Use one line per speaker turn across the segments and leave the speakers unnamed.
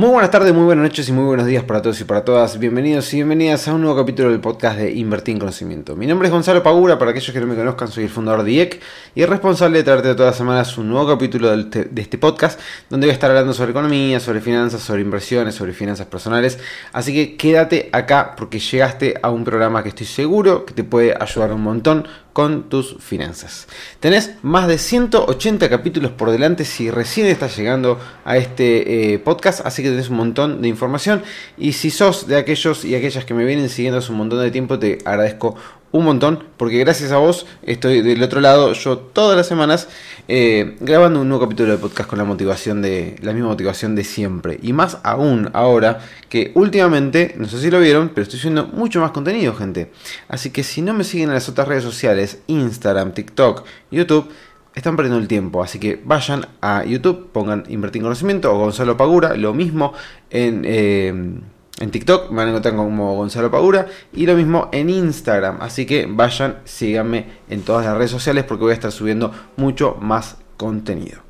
Muy buenas tardes, muy buenas noches y muy buenos días para todos y para todas. Bienvenidos y bienvenidas a un nuevo capítulo del podcast de Invertir en Conocimiento. Mi nombre es Gonzalo Pagura, para aquellos que no me conozcan soy el fundador de IEC y el responsable de traerte todas las semanas un nuevo capítulo de este podcast donde voy a estar hablando sobre economía, sobre finanzas, sobre inversiones, sobre finanzas personales. Así que quédate acá porque llegaste a un programa que estoy seguro que te puede ayudar un montón con tus finanzas. Tenés más de 180 capítulos por delante si recién estás llegando a este eh, podcast, así que tenés un montón de información y si sos de aquellos y aquellas que me vienen siguiendo hace un montón de tiempo, te agradezco un montón, porque gracias a vos estoy del otro lado, yo todas las semanas eh, grabando un nuevo capítulo de podcast con la motivación de la misma motivación de siempre. Y más aún ahora que últimamente, no sé si lo vieron, pero estoy subiendo mucho más contenido, gente. Así que si no me siguen en las otras redes sociales, Instagram, TikTok, YouTube, están perdiendo el tiempo. Así que vayan a YouTube, pongan Invertir en Conocimiento o Gonzalo Pagura, lo mismo en... Eh, en TikTok me van a encontrar como Gonzalo Pagura y lo mismo en Instagram. Así que vayan, síganme en todas las redes sociales porque voy a estar subiendo mucho más contenido.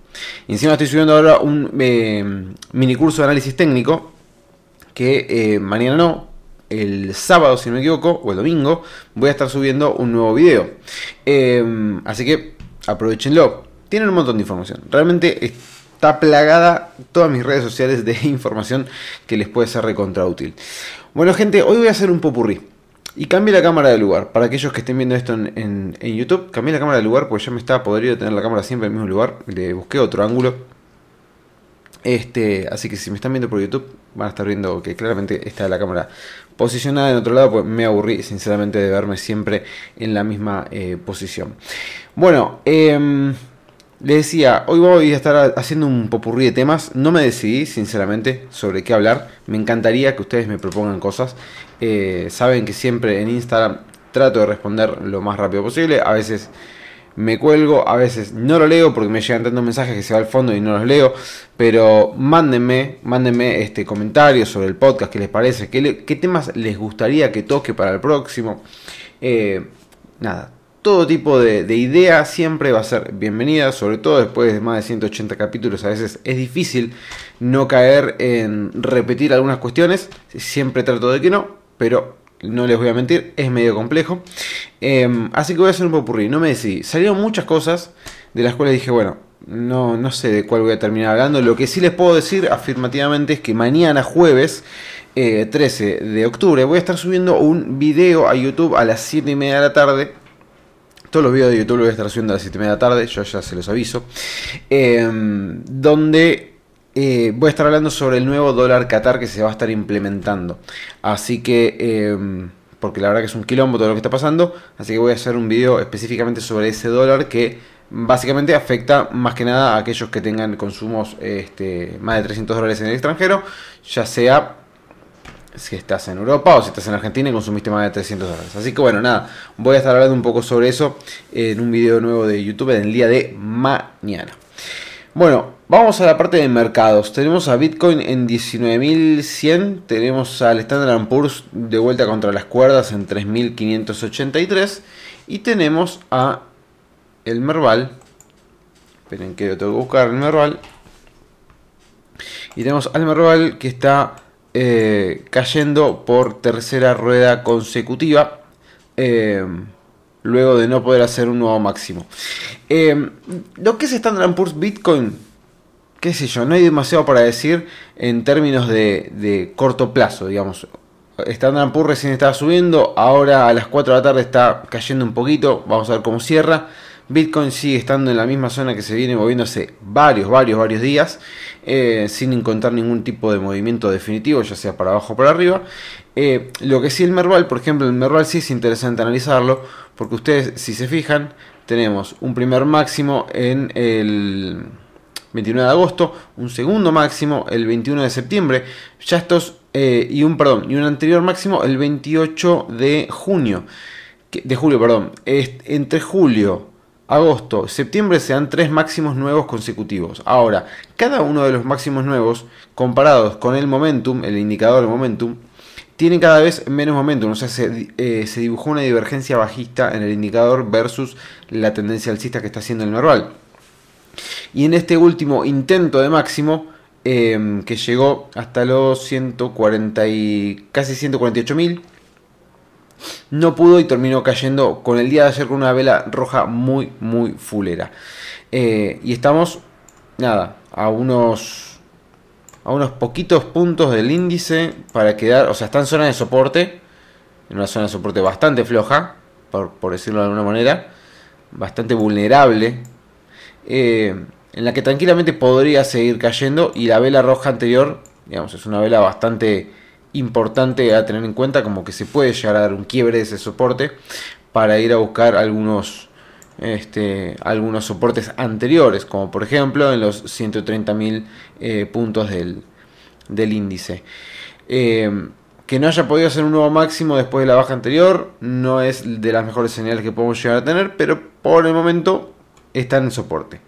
Y encima estoy subiendo ahora un eh, mini curso de análisis técnico que eh, mañana no, el sábado si no me equivoco, o el domingo, voy a estar subiendo un nuevo video. Eh, así que aprovechenlo. Tienen un montón de información. Realmente está plagada todas mis redes sociales de información que les puede ser recontra útil. Bueno, gente, hoy voy a hacer un popurrí. Y cambié la cámara de lugar. Para aquellos que estén viendo esto en, YouTube, cambié la cámara de lugar porque ya me estaba podrido tener la cámara siempre en el mismo lugar. Le busqué otro ángulo. Este, así que si me están viendo por YouTube, van a estar viendo que claramente está la cámara posicionada en otro lado, pues me aburrí sinceramente de verme siempre en la misma eh, posición. Bueno, eh, les decía, hoy voy a estar haciendo un popurrí de temas. No me decidí, sinceramente, sobre qué hablar. Me encantaría que ustedes me propongan cosas. Eh, saben que siempre en Instagram trato de responder lo más rápido posible. A veces me cuelgo, a veces no lo leo porque me llegan tantos mensajes que se va al fondo y no los leo. Pero mándenme, mándenme este comentarios sobre el podcast, qué les parece, qué, qué temas les gustaría que toque para el próximo. Eh, nada, todo tipo de, idea siempre va a ser bienvenida, sobre todo después de más de 180 capítulos. A veces es difícil no caer en repetir algunas cuestiones. Siempre trato de que no, pero no les voy a mentir, es medio complejo. Em, así que voy a hacer un popurrí. No me decidí. Salieron muchas cosas de las cuales dije, bueno, no, no sé de cuál voy a terminar hablando. Lo que sí les puedo decir afirmativamente es que mañana jueves. 13 eh, de octubre voy a estar subiendo un video a YouTube a las 7 y media de la tarde todos los videos de YouTube los voy a estar subiendo a las 7 de la tarde, yo ya se los aviso. Em, donde eh, voy a estar hablando sobre el nuevo dólar Qatar que se va a estar implementando. Así que, em, porque la verdad que es un quilombo todo lo que está pasando. Así que voy a hacer un video específicamente sobre ese dólar que básicamente afecta más que nada a aquellos que tengan consumos este, más de 300 dólares en el extranjero, ya sea si estás en Europa o si estás en Argentina y consumiste más de 300 dólares. Así que bueno, nada, voy a estar hablando un poco sobre eso en un video nuevo de YouTube en el día de mañana. Bueno, vamos a la parte de mercados. Tenemos a Bitcoin en 19.100, tenemos al Standard Poor's de vuelta contra las cuerdas en 3.583 y tenemos a el Merval. Esperen que yo tengo que buscar el Merval. Y tenemos al Merval que está eh, cayendo por tercera rueda consecutiva. Eh, luego de no poder hacer un nuevo máximo. Eh, lo que es Standard Poor's Bitcoin, qué sé yo, no hay demasiado para decir en términos de, de corto plazo, digamos. Standard Poor's recién estaba subiendo, ahora a las 4 de la tarde está cayendo un poquito, vamos a ver cómo cierra. Bitcoin sigue estando en la misma zona que se viene moviendo hace varios, varios, varios días, eh, sin encontrar ningún tipo de movimiento definitivo, ya sea para abajo o para arriba. Eh, lo que sí el Merval, por ejemplo, el Merval sí es interesante analizarlo, porque ustedes, si se fijan, tenemos un primer máximo en el 29 de agosto, un segundo máximo el 21 de septiembre, ya estos, eh, y un, perdón, y un anterior máximo el 28 de junio, de julio, perdón, entre julio agosto, septiembre se dan tres máximos nuevos consecutivos. Ahora, cada uno de los máximos nuevos, comparados con el momentum, el indicador de momentum, tiene cada vez menos momentum, o sea, se, eh, se, dibujó una divergencia bajista en el indicador versus la tendencia alcista que está haciendo el Merval. Y en este último intento de máximo, eh, que llegó hasta los 140 y casi 148 mil, no pudo y terminó cayendo con el día de ayer con una vela roja muy, muy fulera. Eh, y estamos, nada, a unos, a unos poquitos puntos del índice para quedar, o sea, está en zona de soporte, en una zona de soporte bastante floja, por, decirlo de alguna manera, bastante vulnerable, eh, en la que tranquilamente podría seguir cayendo y la vela roja anterior, digamos, es una vela bastante importante a tener en cuenta, como que se puede llegar a dar un quiebre de ese soporte para ir a buscar algunos, este, algunos soportes anteriores, como por ejemplo en los 130.000 eh, puntos del, del índice. Eh, que no haya podido hacer un nuevo máximo después de la baja anterior no es de las mejores señales que podemos llegar a tener, pero por el momento está en soporte.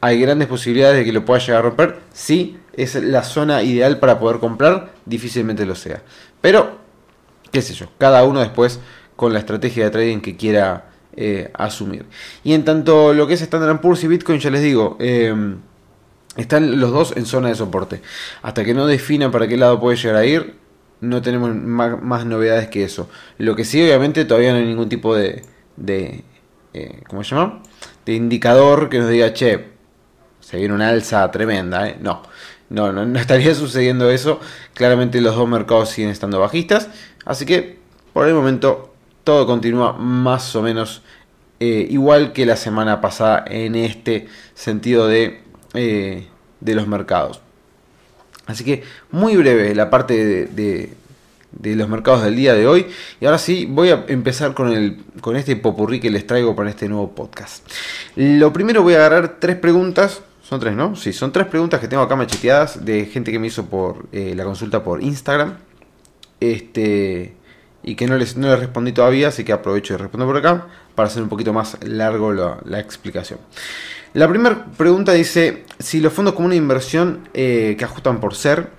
Hay grandes posibilidades de que lo pueda llegar a romper, sí, es la zona ideal para poder comprar, difícilmente lo sea. Pero, qué sé yo, cada uno después con la estrategia de trading que quiera eh, asumir. Y en tanto lo que es Standard Poor's y Bitcoin, ya les digo, eh, están los dos en zona de soporte. Hasta que no definan para qué lado puede llegar a ir, no tenemos más, novedades que eso. Lo que sí, obviamente, todavía no hay ningún tipo de, de eh, ¿cómo se llama? De indicador que nos diga, che, se viene una alza tremenda, No, no, no, estaría sucediendo eso. Claramente los dos mercados siguen estando bajistas. Así que por el momento todo continúa más o menos eh, igual que la semana pasada en este sentido de, eh, de los mercados. Así que muy breve la parte de, de, los mercados del día de hoy. Y ahora sí, voy a empezar con, el, con este popurrí que les traigo para este nuevo podcast. Lo primero voy a agarrar tres preguntas son tres, ¿no? Sí, son tres preguntas que tengo acá macheteadas de gente que me hizo por eh, la consulta por Instagram. Este. Y que no les, no les respondí todavía, así que aprovecho de responder por acá para hacer un poquito más largo la, explicación. La primera pregunta dice: si los fondos comunes de inversión eh, que ajustan por ser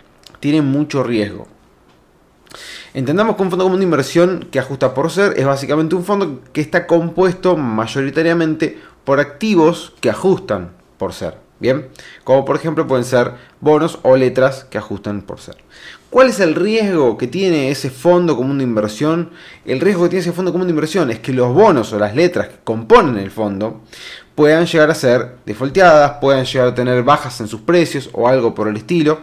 tienen mucho riesgo. Entendamos que un fondo común de inversión que ajusta por ser es básicamente un fondo que está compuesto mayoritariamente por activos que ajustan por ser. Bien, como por ejemplo pueden ser bonos o letras que ajustan por ser. ¿Cuál es el riesgo que tiene ese fondo común de inversión? El riesgo que tiene ese fondo común de inversión es que los bonos o las letras que componen el fondo puedan llegar a ser defolteadas, puedan llegar a tener bajas en sus precios o algo por el estilo,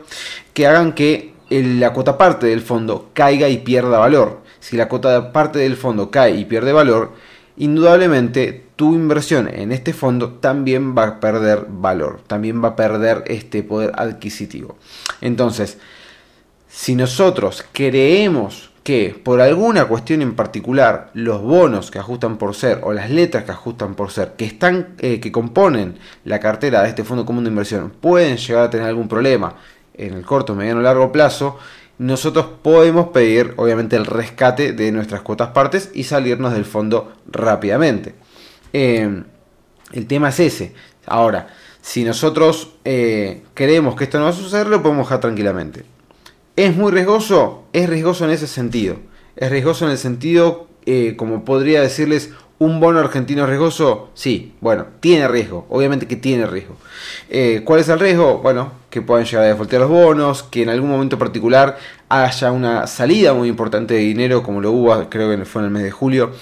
que hagan que la cuota parte del fondo caiga y pierda valor. Si la cuota parte del fondo cae y pierde valor, indudablemente tu inversión en este fondo también va a perder valor, también va a perder este poder adquisitivo. Entonces, si nosotros creemos que por alguna cuestión en particular los bonos que ajustan por ser o las letras que ajustan por ser que están eh, que componen la cartera de este fondo común de inversión pueden llegar a tener algún problema en el corto, mediano o largo plazo, nosotros podemos pedir obviamente el rescate de nuestras cuotas partes y salirnos del fondo rápidamente. Eh, el tema es ese. Ahora, si nosotros eh, creemos que esto no va a suceder, lo podemos dejar tranquilamente. ¿Es muy riesgoso? Es riesgoso en ese sentido. Es riesgoso en el sentido, eh, como podría decirles, un bono argentino riesgoso. Sí, bueno, tiene riesgo. Obviamente que tiene riesgo. ¿Cuál es el riesgo? Bueno, que puedan llegar a defaultear los bonos, que en algún momento particular haya una salida muy importante de dinero, como lo hubo, creo que fue en el mes de julio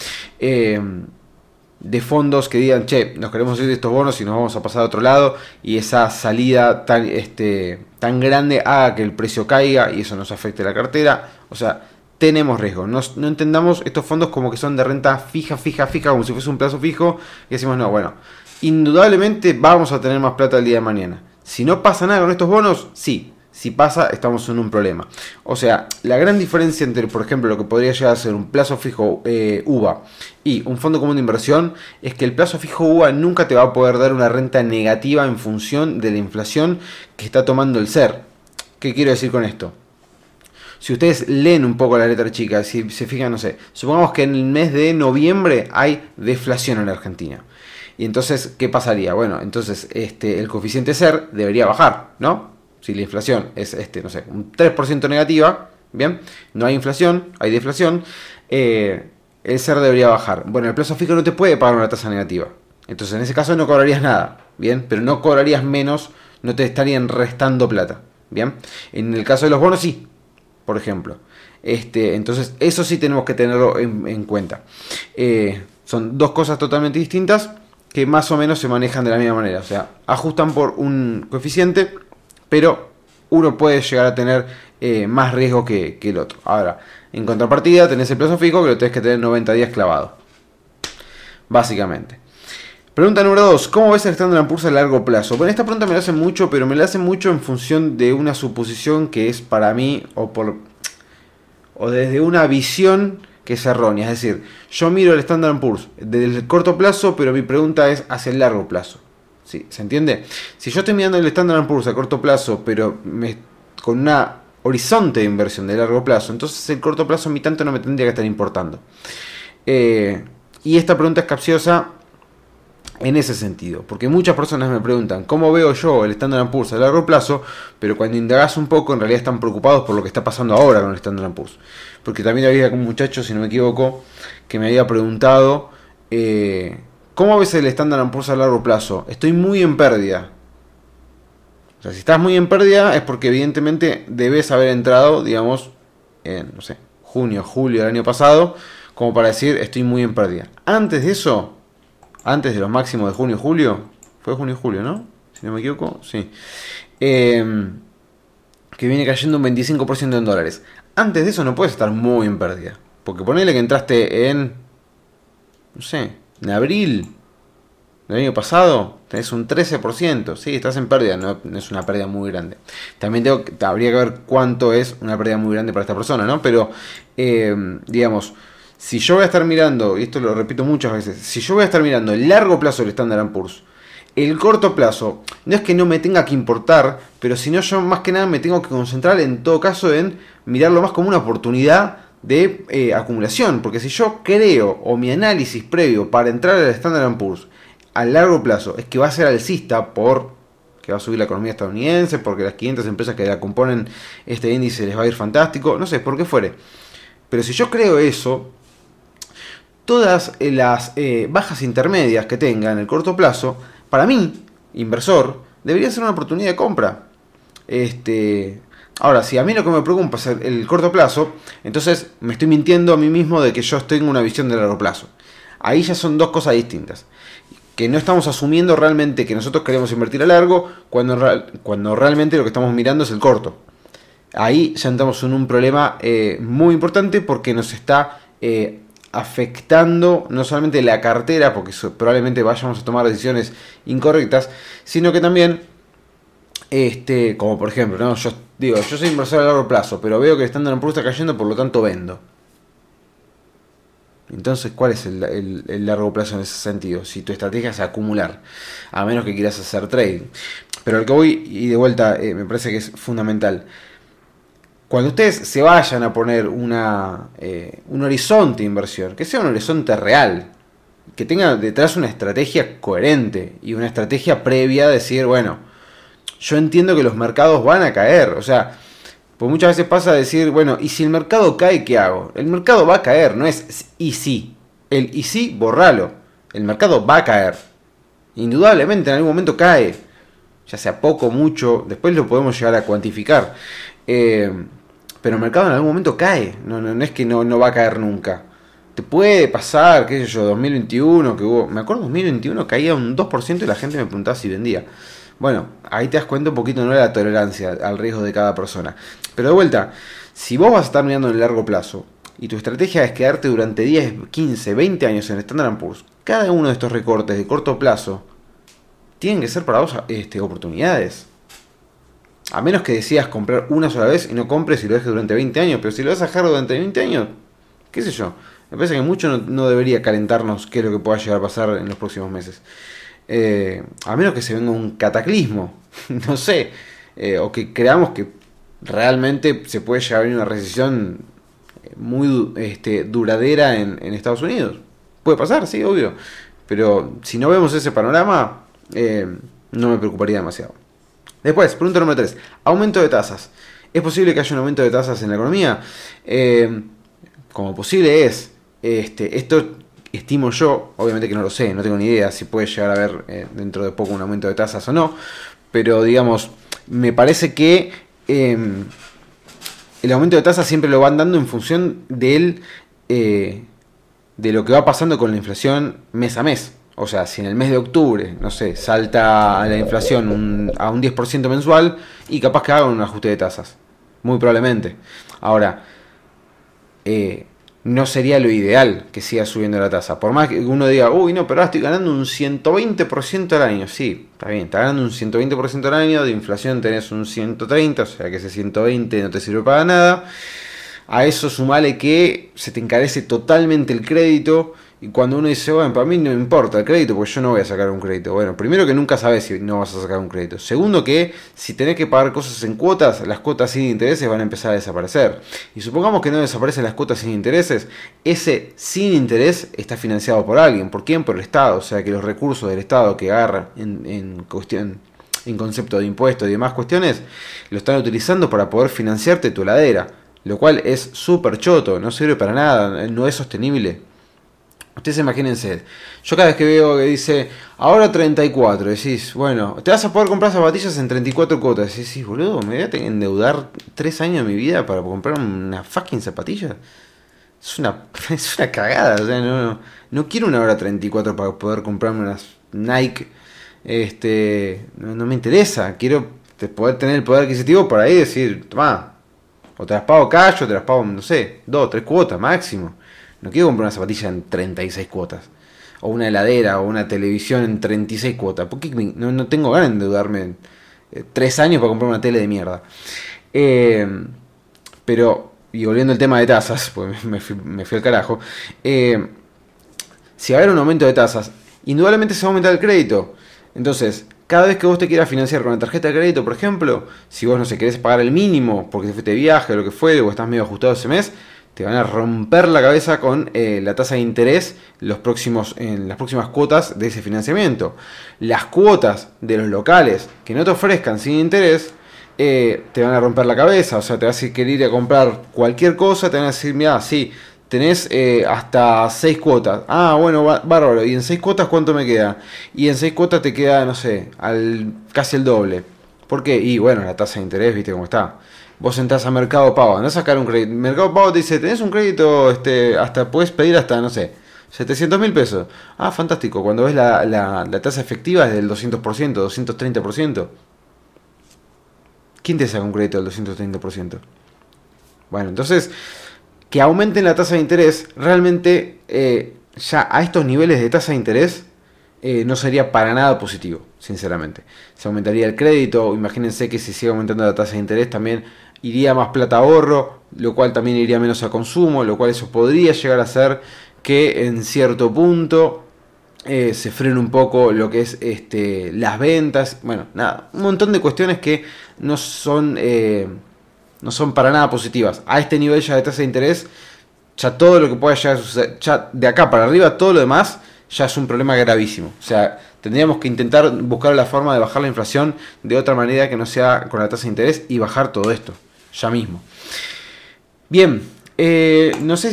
de fondos que digan, che, nos queremos ir de estos bonos y nos vamos a pasar a otro lado y esa salida tan, este, tan grande haga que el precio caiga y eso nos afecte la cartera. O sea, tenemos riesgo. No, no, entendamos estos fondos como que son de renta fija, fija, fija, como si fuese un plazo fijo y decimos, no, bueno, indudablemente vamos a tener más plata el día de mañana. Si no pasa nada con estos bonos, sí, si pasa, estamos en un problema. O sea, la gran diferencia entre, por ejemplo, lo que podría llegar a ser un plazo fijo eh, UVA y un fondo común de inversión es que el plazo fijo UVA nunca te va a poder dar una renta negativa en función de la inflación que está tomando el ser. ¿Qué quiero decir con esto? Si ustedes leen un poco la letra chica, si se fijan, no sé, supongamos que en el mes de noviembre hay deflación en la Argentina. Y entonces, ¿qué pasaría? Bueno, entonces este, el coeficiente SER debería bajar, ¿no? Si la inflación es, este, no sé, un 3% negativa, Bien, no hay inflación, hay deflación. Eh, el SER debería bajar. Bueno, el plazo fijo no te puede pagar una tasa negativa. Entonces, en ese caso no cobrarías nada. Bien, pero no cobrarías menos, no te estarían restando plata. Bien, en el caso de los bonos, sí, por ejemplo. Este, entonces, eso sí tenemos que tenerlo en, cuenta. Eh, son dos cosas totalmente distintas que más o menos se manejan de la misma manera. O sea, ajustan por un coeficiente, pero uno puede llegar a tener eh, más riesgo que, el otro. Ahora, en contrapartida tenés el plazo fijo que lo tenés que tener 90 días clavado. Básicamente. Pregunta número 2. ¿Cómo ves el Standard Poor's a largo plazo? Bueno, esta pregunta me la hacen mucho, pero me la hacen mucho en función de una suposición que es para mí, o, por, o desde una visión que es errónea. Es decir, yo miro el Standard Poor's desde el corto plazo, pero mi pregunta es hacia el largo plazo. ¿Sí? ¿Se entiende? Si yo estoy mirando el Standard Poor's a corto plazo, pero con una horizonte de inversión de largo plazo, entonces el corto plazo a mí tanto no me tendría que estar importando. Eh, y esta pregunta es capciosa en ese sentido, porque muchas personas me preguntan cómo veo yo el Standard Poor's a largo plazo, pero cuando indagas un poco en realidad están preocupados por lo que está pasando ahora con el Standard Poor's. Porque también había un muchacho, si no me equivoco, que me había preguntado eh, ¿cómo ves el Standard Poor's a largo plazo? Estoy muy en pérdida. O sea, si estás muy en pérdida es porque evidentemente debes haber entrado, digamos, en, no sé, junio, julio del año pasado, como para decir estoy muy en pérdida. Antes de eso, antes de los máximos de junio, julio, fue junio, julio, ¿no? Si no me equivoco, sí. Em, que viene cayendo un 25% en dólares. Antes de eso no puedes estar muy en pérdida. Porque ponele que entraste en, no sé, en abril del año pasado, tenés un 13%. Sí, estás en pérdida, no, es una pérdida muy grande. También tengo, habría que ver cuánto es una pérdida muy grande para esta persona, ¿no? Pero, em, digamos, si yo voy a estar mirando, y esto lo repito muchas veces, si yo voy a estar mirando el largo plazo del Standard Poor's, el corto plazo, no es que no me tenga que importar, pero si no yo más que nada me tengo que concentrar en todo caso en mirarlo más como una oportunidad de eh, acumulación, porque si yo creo o mi análisis previo para entrar al Standard Poor's a largo plazo es que va a ser alcista por que va a subir la economía estadounidense, porque las 500 empresas que la componen este índice les va a ir fantástico, no sé, por qué fuere. Pero si yo creo eso, todas eh, las eh, bajas intermedias que tenga en el corto plazo, para mí, inversor, debería ser una oportunidad de compra. Este, ahora, si a mí lo que me preocupa es el, corto plazo, entonces me estoy mintiendo a mí mismo de que yo tengo una visión de largo plazo. Ahí ya son dos cosas distintas. Que no estamos asumiendo realmente que nosotros queremos invertir a largo cuando, cuando realmente lo que estamos mirando es el corto. Ahí ya entramos en un problema eh, muy importante porque nos está afectando no solamente la cartera, porque probablemente vayamos a tomar decisiones incorrectas, sino que también, este, como por ejemplo, ¿no? yo digo, yo soy inversor a largo plazo, pero veo que el Standard Poor's está cayendo, por lo tanto vendo. Entonces, ¿cuál es el, el, largo plazo en ese sentido? Si tu estrategia es acumular, a menos que quieras hacer trading. Pero el que voy, y de vuelta, eh, me parece que es fundamental cuando ustedes se vayan a poner una, eh, un horizonte de inversión, que sea un horizonte real, que tenga detrás una estrategia coherente y una estrategia previa, decir, bueno, yo entiendo que los mercados van a caer, o sea, pues muchas veces pasa a decir, bueno, ¿y si el mercado cae, qué hago? El mercado va a caer, no es y si. El y si, borralo. El mercado va a caer. Indudablemente en algún momento cae. Ya sea poco, mucho, después lo podemos llegar a cuantificar. Eh, pero el mercado en algún momento cae, no, no, es que no, no, va a caer nunca. Te puede pasar, qué sé yo, 2021, que hubo, me acuerdo 2021 caía un 2% y la gente me preguntaba si vendía. Bueno, ahí te das cuenta un poquito no de la tolerancia al riesgo de cada persona. Pero de vuelta, si vos vas a estar mirando en el largo plazo y tu estrategia es quedarte durante 10, 15, 20 años en Standard Poor's, cada uno de estos recortes de corto plazo tienen que ser para vos este, oportunidades. A menos que decidas comprar una sola vez y no compres y lo dejes durante 20 años. Pero si lo vas a dejar durante 20 años, qué sé yo. Me parece que mucho no, debería calentarnos qué es lo que pueda llegar a pasar en los próximos meses. Eh, a menos que se venga un cataclismo, no sé. Eh, o que creamos que realmente se puede llegar a una recesión muy este, duradera en, Estados Unidos. Puede pasar, sí, obvio. Pero si no vemos ese panorama, eh, no me preocuparía demasiado. Después, pregunta número 3. Aumento de tasas. ¿Es posible que haya un aumento de tasas en la economía? Eh, como posible es. Este, esto estimo yo, obviamente que no lo sé, no tengo ni idea si puede llegar a haber eh, dentro de poco un aumento de tasas o no, pero digamos, me parece que em, el aumento de tasas siempre lo van dando en función del, eh, de lo que va pasando con la inflación mes a mes. O sea, si en el mes de octubre, no sé, salta la inflación a un 10% mensual y capaz que hagan un ajuste de tasas. Muy probablemente. Ahora, eh, no sería lo ideal que siga subiendo la tasa. Por más que uno diga, uy, no, pero ahora estoy ganando un 120% al año. Sí, está bien, está ganando un 120% al año, de inflación tenés un 130, o sea que ese 120 no te sirve para nada. A eso sumale que se te encarece totalmente el crédito y cuando uno dice, bueno, para mí no importa el crédito porque yo no voy a sacar un crédito. Bueno, primero que nunca sabes si no vas a sacar un crédito. Segundo que si tenés que pagar cosas en cuotas, las cuotas sin intereses van a empezar a desaparecer. Y supongamos que no desaparecen las cuotas sin intereses, ese sin interés está financiado por alguien. ¿Por quién? Por el Estado. O sea que los recursos del Estado que agarra en, en cuestión en concepto de impuestos y demás cuestiones, lo están utilizando para poder financiarte tu heladera. Lo cual es súper choto, no sirve para nada, no es sostenible. Ustedes imagínense, yo cada vez que veo que dice, ahora 34, decís, bueno, te vas a poder comprar zapatillas en 34 cuotas. Decís, boludo, me voy a endeudar 3 años de mi vida para comprar una fucking zapatilla. Es una, es una cagada, o sea, no, no, quiero una hora 34 para poder comprarme unas Nike. Este, no, me interesa, quiero poder tener el poder adquisitivo para ahí decir, toma, o te las pago cash o te las pago, no sé, 2, 3 cuotas máximo. No quiero comprar una zapatilla en 36 cuotas. O una heladera o una televisión en 36 cuotas. Porque no, no tengo ganas de endeudarme 3 eh, años para comprar una tele de mierda. Eh, pero, y volviendo al tema de tasas, pues me fui, me fui al carajo. Eh, si va a haber un aumento de tasas, indudablemente se va a aumentar el crédito. Entonces, cada vez que vos te quieras financiar con la tarjeta de crédito, por ejemplo, si vos no sé, querés pagar el mínimo porque te fuiste de viaje o lo que fue, o estás medio ajustado ese mes, te van a romper la cabeza con eh, la tasa de interés los próximos, en las próximas cuotas de ese financiamiento. Las cuotas de los locales que no te ofrezcan sin interés eh, te van a romper la cabeza. O sea, te vas a querer ir a comprar cualquier cosa, te van a decir, mira, sí, tenés eh, hasta 6 cuotas. Ah, bueno, bárbaro. ¿Y en 6 cuotas cuánto me queda? Y en 6 cuotas te queda, no sé, al, casi el doble. ¿Por qué? Y bueno, la tasa de interés, viste cómo está vos entras a Mercado Pago, no sacar un crédito. Mercado Pago te dice, tenés un crédito, este, hasta puedes pedir hasta, no sé, 700 mil pesos. Ah, fantástico. Cuando ves la, la, tasa efectiva es del 200%, 230%. ¿Quién te saca un crédito del 230%? Bueno, entonces, que aumenten la tasa de interés, realmente eh, ya a estos niveles de tasa de interés eh, no sería para nada positivo, sinceramente. Se aumentaría el crédito, imagínense que si sigue aumentando la tasa de interés también iría más plata ahorro, lo cual también iría menos a consumo, lo cual eso podría llegar a hacer que en cierto punto eh, se frene un poco lo que es este, las ventas, bueno, nada, un montón de cuestiones que no son, eh, no son para nada positivas. A este nivel ya de tasa de interés, ya todo lo que pueda llegar a suceder, ya de acá para arriba, todo lo demás ya es un problema gravísimo. O sea, tendríamos que intentar buscar la forma de bajar la inflación de otra manera que no sea con la tasa de interés y bajar todo esto ya mismo. Bien, eh, no sé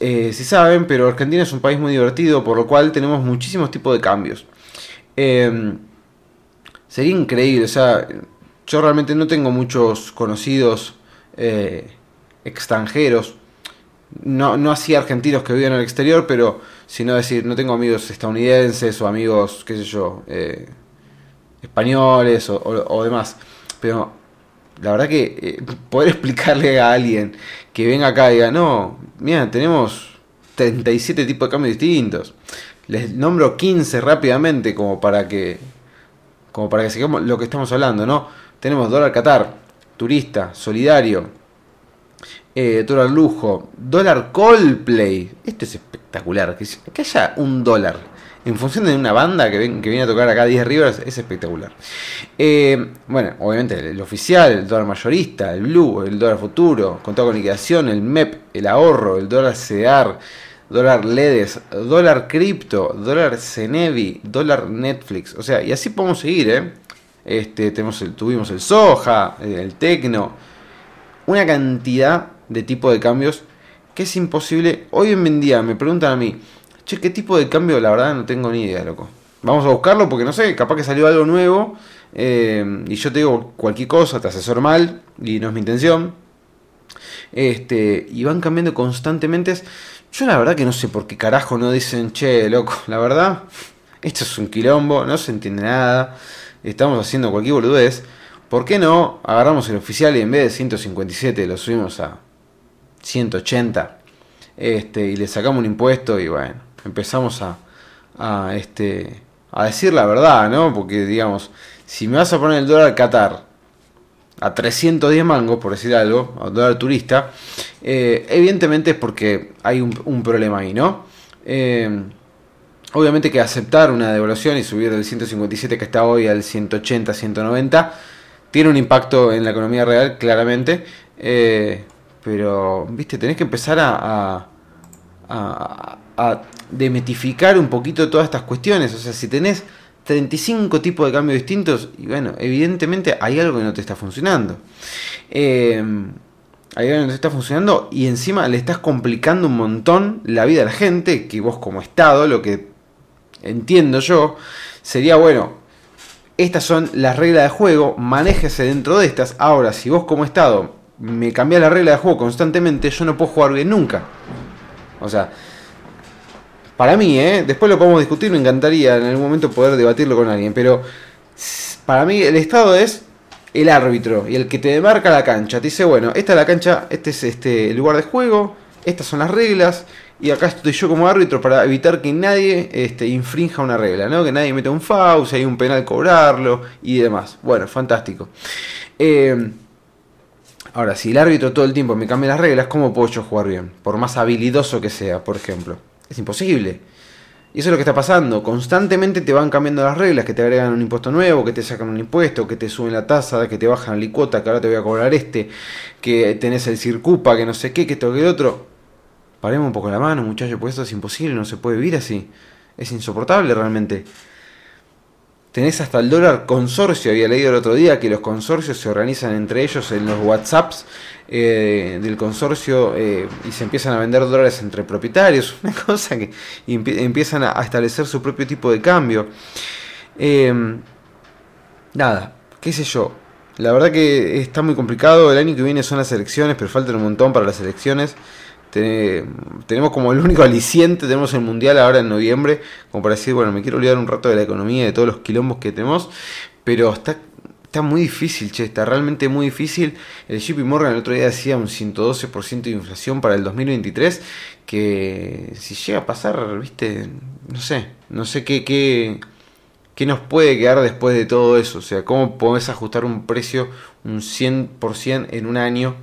eh, si, saben, pero Argentina es un país muy divertido, por lo cual tenemos muchísimos tipos de cambios. Em, sería increíble, o sea, yo realmente no tengo muchos conocidos eh, extranjeros, no, no así argentinos que viven en el exterior, pero sino decir, no tengo amigos estadounidenses o amigos, qué sé yo, españoles o, o demás. Pero la verdad que eh, poder explicarle a alguien que venga acá y diga, no, mira, tenemos 37 tipos de cambios distintos. Les nombro 15 rápidamente como para que como para que sigamos lo que estamos hablando, ¿no? Tenemos dólar Qatar, turista, solidario, eh, dólar lujo, dólar Coldplay. Esto es espectacular, que, que haya un dólar en función de una banda que, viene a tocar acá 10 Rivers, es espectacular. Eh, bueno, obviamente el, oficial, el dólar mayorista, el blue, el dólar futuro, contado con liquidación, el MEP, el ahorro, el dólar CEDAR, dólar LEDES, dólar cripto, dólar Cenevi, dólar Netflix. O sea, y así podemos seguir, ¿eh? Este, tenemos tuvimos el Soja, el Tecno. una cantidad de tipo de cambios que es imposible. Hoy en día me preguntan a mí, che, ¿qué tipo de cambio? La verdad no tengo ni idea, loco. Vamos a buscarlo porque no sé, capaz que salió algo nuevo eh, y yo te digo cualquier cosa, te asesoro mal y no es mi intención. Este, y van cambiando constantemente. Yo la verdad que no sé por qué carajo no dicen, che, loco, la verdad, esto es un quilombo, no se entiende nada, estamos haciendo cualquier boludez. ¿Por qué no agarramos el oficial y en vez de 157 lo subimos a 180? Este, y le sacamos un impuesto y bueno, empezamos a, este, a decir la verdad, ¿no? Porque digamos, si me vas a poner el dólar Qatar a 310 mangos, por decir algo, a dólar turista, eh, evidentemente es porque hay un, problema ahí, ¿no? Eh, obviamente que aceptar una devaluación y subir del 157 que está hoy al 180, 190, tiene un impacto en la economía real, claramente, eh, pero, viste, tenés que empezar a, a demetificar un poquito todas estas cuestiones, o sea, si tenés 35 tipos de cambios distintos y bueno, evidentemente hay algo que no te está funcionando. Eh, hay algo que no te está funcionando y encima le estás complicando un montón la vida a la gente, que vos como Estado, lo que entiendo yo, sería bueno, estas son las reglas de juego, manéjese dentro de estas. Ahora, si vos como Estado me cambias la regla de juego constantemente, yo no puedo jugar bien nunca. O sea, para mí, ¿eh? después lo podemos discutir, me encantaría en algún momento poder debatirlo con alguien, pero para mí el Estado es el árbitro y el que te demarca la cancha. Te dice, bueno, esta es la cancha, este es este el lugar de juego, estas son las reglas, y acá estoy yo como árbitro para evitar que nadie este, infrinja una regla, ¿no? Que nadie meta un foul, hay un penal cobrarlo y demás. Bueno, fantástico. Eh, ahora, si el árbitro todo el tiempo me cambia las reglas, ¿cómo puedo yo jugar bien? Por más habilidoso que sea, por ejemplo. Es imposible. Y eso es lo que está pasando. Constantemente te van cambiando las reglas, que te agregan un impuesto nuevo, que te sacan un impuesto, que te suben la tasa, que te bajan la licuota, que ahora te voy a cobrar este, que tenés el circupa, que no sé qué, que esto, que el otro. Paremos un poco la mano, muchachos, pues esto es imposible, no se puede vivir así. Es insoportable realmente. Tenés hasta el dólar consorcio, había leído el otro día que los consorcios se organizan entre ellos en los WhatsApps eh, del consorcio eh, y se empiezan a vender dólares entre propietarios, una cosa que empiezan a, establecer su propio tipo de cambio. Em, nada, qué sé yo. La verdad que está muy complicado. El año que viene son las elecciones, pero faltan un montón para las elecciones tenemos como el único aliciente, tenemos el mundial ahora en noviembre, como para decir, bueno, me quiero olvidar un rato de la economía, de todos los quilombos que tenemos, pero está, está muy difícil, che, está realmente muy difícil. El JP Morgan el otro día decía un 112% de inflación para el 2023, que si llega a pasar, viste, no sé, no sé qué, qué, qué nos puede quedar después de todo eso, o sea, cómo podés ajustar un precio un 100% en un año.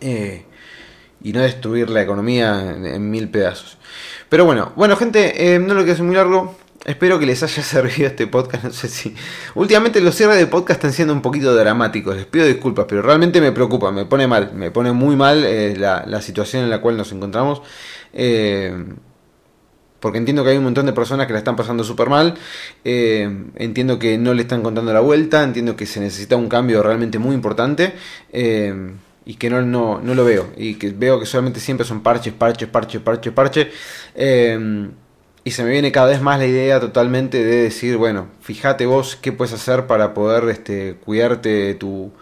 Eh, y no destruir la economía en, mil pedazos. Pero bueno, bueno gente, eh, no lo quiero hacer muy largo. Espero que les haya servido este podcast. No sé si. Últimamente los cierres de podcast están siendo un poquito dramáticos. Les pido disculpas, pero realmente me preocupa, me pone mal. Me pone muy mal eh, la, situación en la cual nos encontramos. Eh, porque entiendo que hay un montón de personas que la están pasando súper mal. entiendo que no le están contando la vuelta. Entiendo que se necesita un cambio realmente muy importante y que no, lo veo. Y que veo que solamente siempre son parches, parches, parches, parches, parches. Y se me viene cada vez más la idea totalmente de decir, bueno, fíjate vos qué puedes hacer para poder este, cuidarte tu,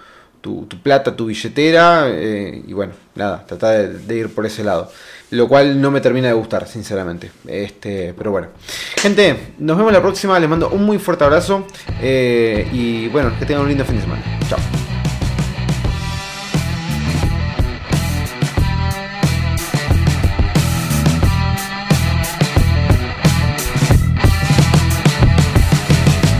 tu, plata, tu billetera. Eh, y bueno, nada, tratar de, ir por ese lado. Lo cual no me termina de gustar, sinceramente. Este, pero bueno. Gente, nos vemos la próxima. Les mando un muy fuerte abrazo. Eh, y bueno, que tengan un lindo fin de semana. Chao.